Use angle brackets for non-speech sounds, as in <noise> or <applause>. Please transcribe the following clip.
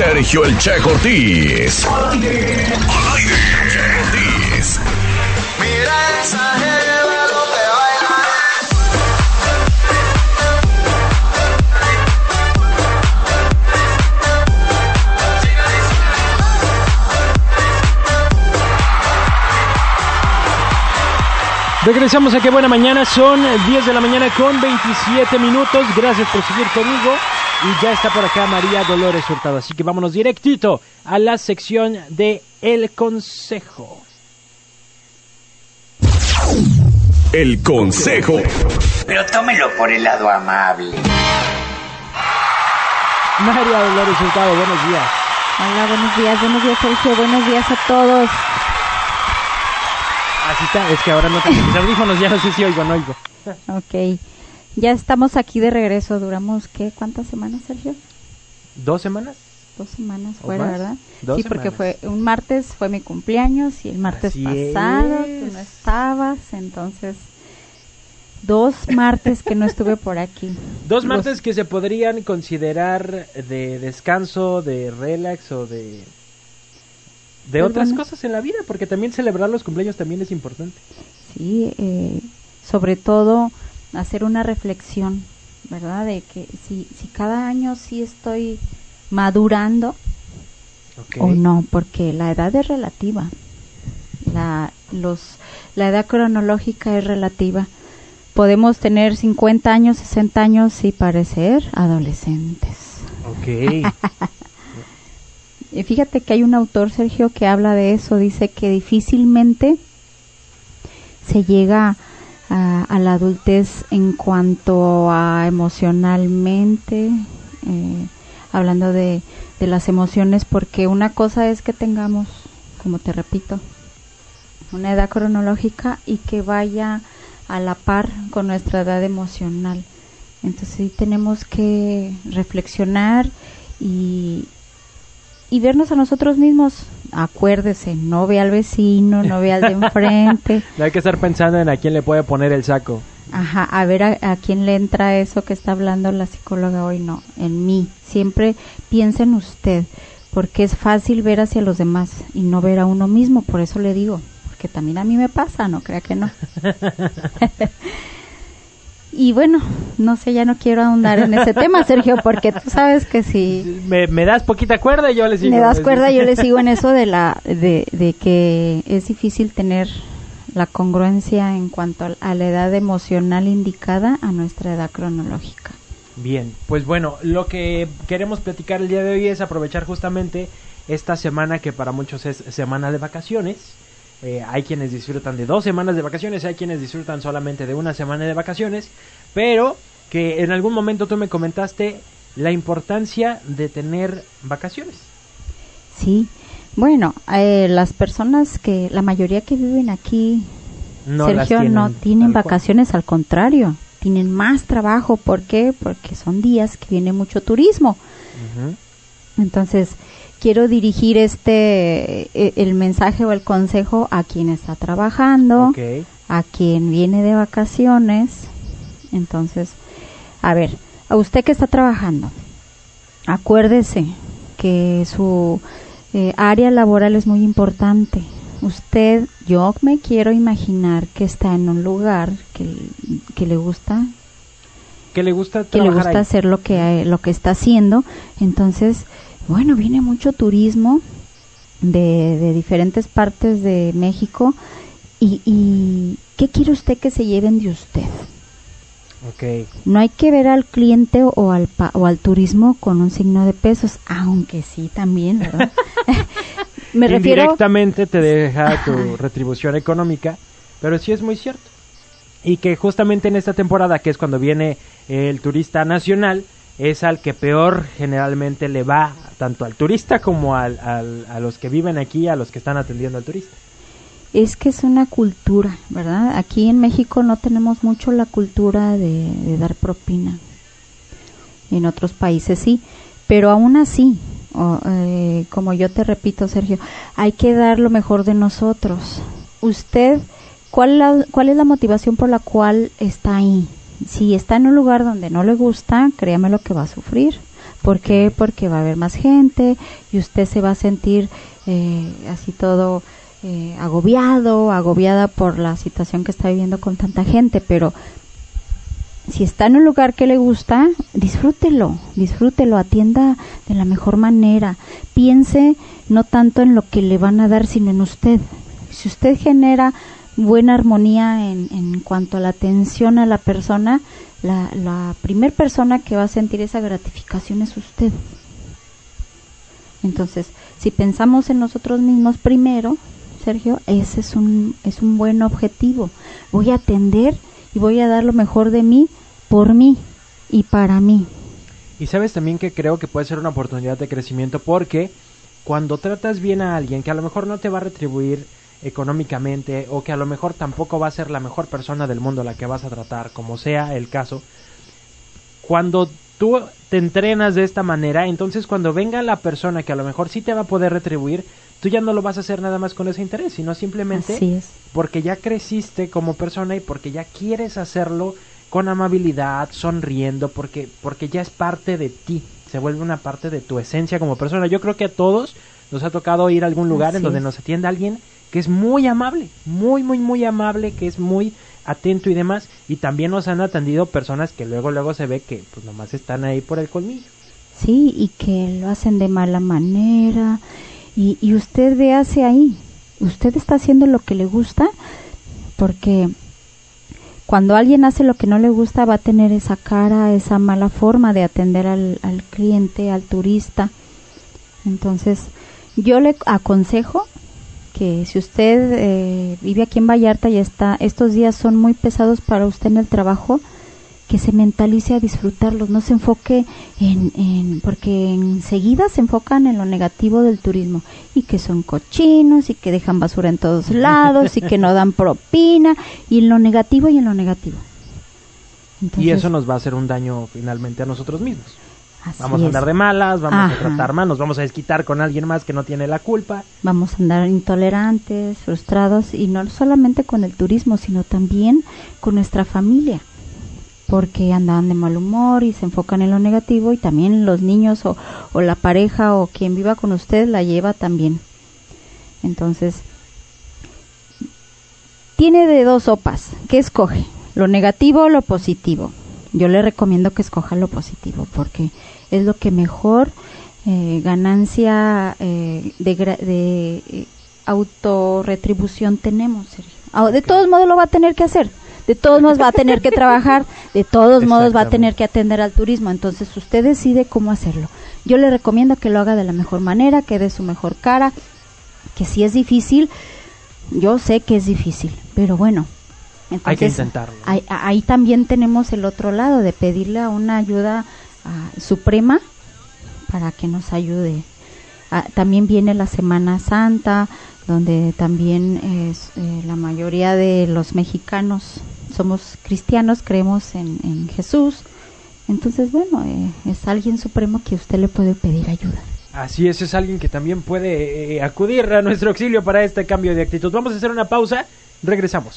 Sergio El Che Cortés. Regresamos a Qué Buena Mañana, son 10 de la mañana con 27 minutos. Gracias por seguir conmigo. Y ya está por acá María Dolores Hurtado. Así que vámonos directito a la sección de El Consejo. El consejo. Pero tómelo por el lado amable. María Dolores Hurtado, buenos días. Hola, buenos días, buenos días Sergio, buenos días a todos. Así está, es que ahora no tengo mis audífonos, ya no sé si oigo o no oigo. Ok, ya estamos aquí de regreso, duramos, ¿qué? ¿Cuántas semanas Sergio? ¿Dos semanas? Dos semanas ¿O fuera, más? ¿verdad? Dos sí, porque semanas. fue un martes fue mi cumpleaños y el martes Así pasado es. tú no estabas, entonces dos martes que no estuve por aquí. Dos Los- martes que se podrían considerar de descanso, de relax o de... De otras Perdona. cosas en la vida, porque también celebrar los cumpleaños también es importante. Sí, eh, sobre todo hacer una reflexión, ¿verdad? De que si, si cada año sí estoy madurando o no, porque la edad es relativa. La, los, la edad cronológica es relativa. Podemos tener 50 años, 60 años y parecer adolescentes. Ok. <laughs> Fíjate que hay un autor, Sergio, que habla de eso. Dice que difícilmente se llega a, a la adultez en cuanto a emocionalmente, eh, hablando de, de las emociones, porque una cosa es que tengamos, como te repito, una edad cronológica y que vaya a la par con nuestra edad emocional. Entonces sí tenemos que reflexionar y, y vernos a nosotros mismos. Acuérdese, no ve al vecino, no ve al de enfrente. <laughs> No hay que estar pensando en a quién le puede poner el saco. Ajá, a ver a, a quién le entra eso que está hablando la psicóloga hoy, no, en mí. Siempre piensa en usted, porque es fácil ver hacia los demás y no ver a uno mismo, por eso le digo, porque también a mí me pasa, no crea que no. <laughs> y bueno, no sé, ya no quiero ahondar en ese tema, <laughs> Sergio, porque tú sabes que si Me, me das poquita cuerda y yo le sigo. me das cuerda, yo le sigo en <laughs> eso de la de, de que es difícil tener la congruencia en cuanto a, a la edad emocional indicada a nuestra edad cronológica. Bien, pues bueno, lo que queremos platicar el día de hoy es aprovechar justamente esta semana que para muchos es semana de vacaciones. Eh, hay quienes disfrutan de dos semanas de vacaciones, hay quienes disfrutan solamente de una semana de vacaciones, pero que en algún momento tú me comentaste la importancia de tener vacaciones. Sí, bueno, eh, las personas que, la mayoría que viven aquí, No Sergio, tienen no tienen vacaciones, al contrario, tienen más trabajo. ¿Por qué? Porque son días que viene mucho turismo. Entonces, quiero dirigir este, eh, el mensaje o el consejo a quien está trabajando, a quien viene de vacaciones. Entonces, a ver, a usted que está trabajando, acuérdese que su eh, área laboral es muy importante. Usted, yo me quiero imaginar que está en un lugar que, que le gusta, Que le gusta que le gusta ahí. hacer lo que lo que está haciendo entonces bueno viene mucho turismo de, de diferentes partes de México y, y qué quiere usted que se lleven de usted Ok. no hay que ver al cliente o al pa- o al turismo con un signo de pesos aunque sí también ¿verdad? <laughs> me refiero Indirectamente te deja tu Ajá. retribución económica, pero sí es muy cierto. Y que justamente en esta temporada, que es cuando viene el turista nacional, es al que peor generalmente le va, tanto al turista como al, a los que viven aquí, a los que están atendiendo al turista. es que es una cultura, ¿verdad? Aquí en México no tenemos mucho la cultura de, dar propina. En otros países sí, pero aún así, eh, como yo te repito, Sergio, hay que dar lo mejor de nosotros. Usted, ¿cuál, la- ¿cuál es la motivación por la cual está ahí? Si está en un lugar donde no le gusta, créame lo que va a sufrir. ¿Por qué? Porque va a haber más gente y usted se va a sentir eh, así todo eh, agobiado, agobiada por la situación que está viviendo con tanta gente, pero si está en un lugar que le gusta, disfrútelo, disfrútelo, atienda de la mejor manera. Piense no tanto en lo que le van a dar, sino en usted. Si usted genera buena armonía en, en cuanto a la atención a la persona, la, la primer persona que va a sentir esa gratificación es usted. Entonces, si pensamos en nosotros mismos primero, Sergio, ese es un, es un buen objetivo. Voy a atender y voy a dar lo mejor de mí por mí y para mí. Y sabes también que creo que puede ser una oportunidad de crecimiento porque cuando tratas bien a alguien que a lo mejor no te va a retribuir económicamente o que a lo mejor tampoco va a ser la mejor persona del mundo la que vas a tratar, como sea el caso, cuando tú te entrenas de esta manera, entonces cuando venga la persona que a lo mejor sí te va a poder retribuir, tú ya no lo vas a hacer nada más con ese interés, sino simplemente porque ya creciste como persona y porque ya quieres hacerlo con amabilidad, sonriendo, porque porque ya es parte de ti, se vuelve una parte de tu esencia como persona. Yo creo que a todos nos ha tocado ir a algún lugar en donde es. nos atienda alguien que es muy amable, muy muy muy amable, que es muy atento y demás, y también nos han atendido personas que luego luego se ve que pues nomás están ahí por el colmillo. Sí, y que lo hacen de mala manera. Y, y usted véase ahí. Usted está haciendo lo que le gusta porque cuando alguien hace lo que no le gusta va a tener esa cara, esa mala forma de atender al, al cliente, al turista. Entonces, yo le aconsejo que si usted eh, vive aquí en Vallarta y está, estos días son muy pesados para usted en el trabajo, que se mentalice a disfrutarlos, no se enfoque en, en, porque enseguida se enfocan en lo negativo del turismo y que son cochinos y que dejan basura en todos <laughs> lados y que no dan propina y en lo negativo y en lo negativo. y eso nos va a hacer un daño finalmente a nosotros mismos. Así Vamos a es. andar de malas, vamos Ajá. a tratar mal, nos vamos a desquitar con alguien más que no tiene la culpa. vamos a andar intolerantes, frustrados y no solamente con el turismo, sino también con nuestra familia, porque andan de mal humor y se enfocan en lo negativo y también los niños o, o la pareja o quien viva con usted la lleva también. Entonces, tiene de dos sopas, ¿qué escoge? ¿Lo negativo o lo positivo? Yo le recomiendo que escoja lo positivo porque es lo que mejor eh, ganancia eh, de, de eh, autorretribución tenemos. Sergio. Ah, De todos modos lo va a tener que hacer, de todos modos va a tener que trabajar, de todos modos va a tener que atender al turismo, entonces usted decide cómo hacerlo. Yo le recomiendo que lo haga de la mejor manera, que dé su mejor cara, que si es difícil, yo sé que es difícil, pero bueno. Hay que intentarlo. Ahí, ahí también tenemos el otro lado de pedirle a una ayuda ah, suprema para que nos ayude. Ah, también viene la Semana Santa, donde también es, eh, la mayoría de los mexicanos somos cristianos, creemos en, en Jesús. Entonces, bueno, eh, es alguien supremo que usted le puede pedir ayuda. Así es, es alguien que también puede eh, acudir a nuestro auxilio para este cambio de actitud. Vamos a hacer una pausa, regresamos.